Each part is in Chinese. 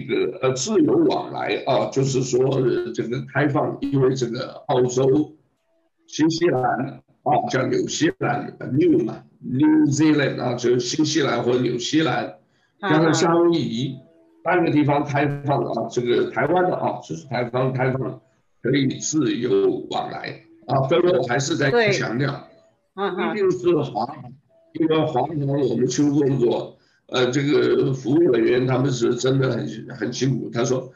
个呃自由往来啊，就是说这个开放，因为这个澳洲、新西兰啊，叫纽西兰 New 嘛，New Zealand 啊，就是新西兰或纽西兰，加上夏威夷三个地方开放啊，这个台湾的啊，就是台湾开放可以自由往来啊，所以我还是在强调，一定是华，因为华航我们去问过。呃，这个服务人员他们是真的很很辛苦。他说：“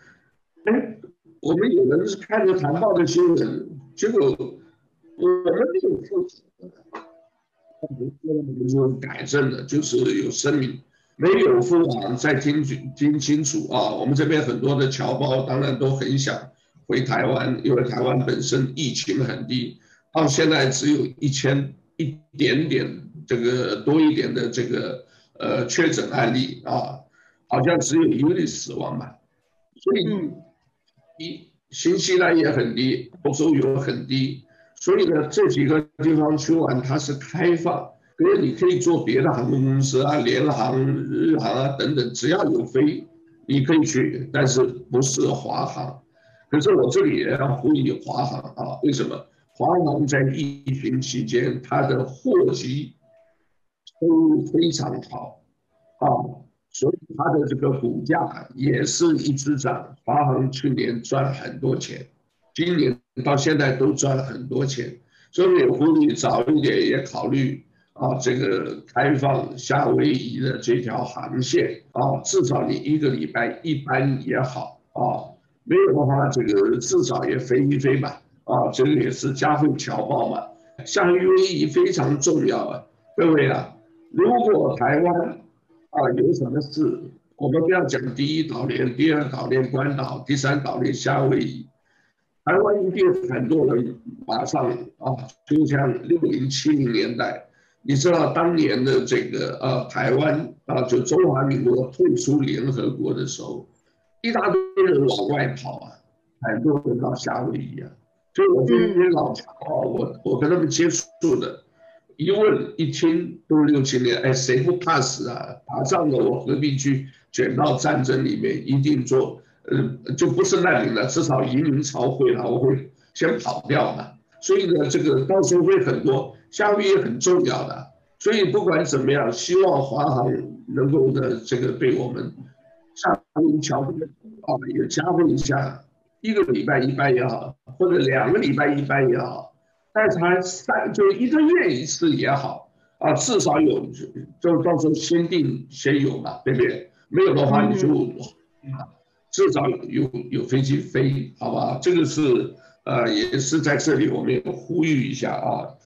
哎，我们有人是看着谈报的新闻，结果我们没有负责，我们就改正了，就是有声明，没有付网再听听清楚啊。我们这边很多的侨胞当然都很想回台湾，因为台湾本身疫情很低，到现在只有一千一点点这个多一点的这个。”呃，确诊案例啊，好像只有一例死亡嘛，所以一新西兰也很低，欧洲也很低，所以呢，这几个地方去玩它是开放，因为你可以坐别的航空公司啊，联航、日航啊等等，只要有飞，你可以去，但是不是华航。可是我这里也要呼吁华航啊，为什么？华航在疫情期间，它的货机。都非常好，啊，所以它的这个股价也是一直涨。华航去年赚很多钱，今年到现在都赚了很多钱，所以也呼吁早一点也考虑啊，这个开放夏威夷的这条航线啊，至少你一个礼拜一班也好啊，没有的话这个至少也飞一飞吧，啊，这个也是加惠侨胞嘛，夏威夷非常重要啊，各位啊。如果台湾啊有什么事，我们不要讲第一岛链、第二岛链关岛、第三岛链夏威夷，台湾一定很多人马上啊，就像六零七零年代，你知道当年的这个呃、台湾啊，就中华民国退出联合国的时候，一大堆人往外跑啊，很多人到夏威夷啊，所以我这些老侨啊，我我跟他们接触的。一问一听都六七年，哎，谁不怕死啊？打仗的我何必去卷到战争里面？一定做，呃，就不是难民了，至少移民潮会了，我会先跑掉嘛。所以呢，这个到时候会很多，夏威夷也很重要的。所以不管怎么样，希望华航能够的这个对我们夏威夷侨胞啊也加惠一下，一个礼拜一班也好，或者两个礼拜一班也好。但是还三就一个月一次也好啊，至少有就到时候先定先有嘛，对不对？没有的话你就啊，至少有有有飞机飞，好吧？这个是呃也是在这里我们也呼吁一下啊。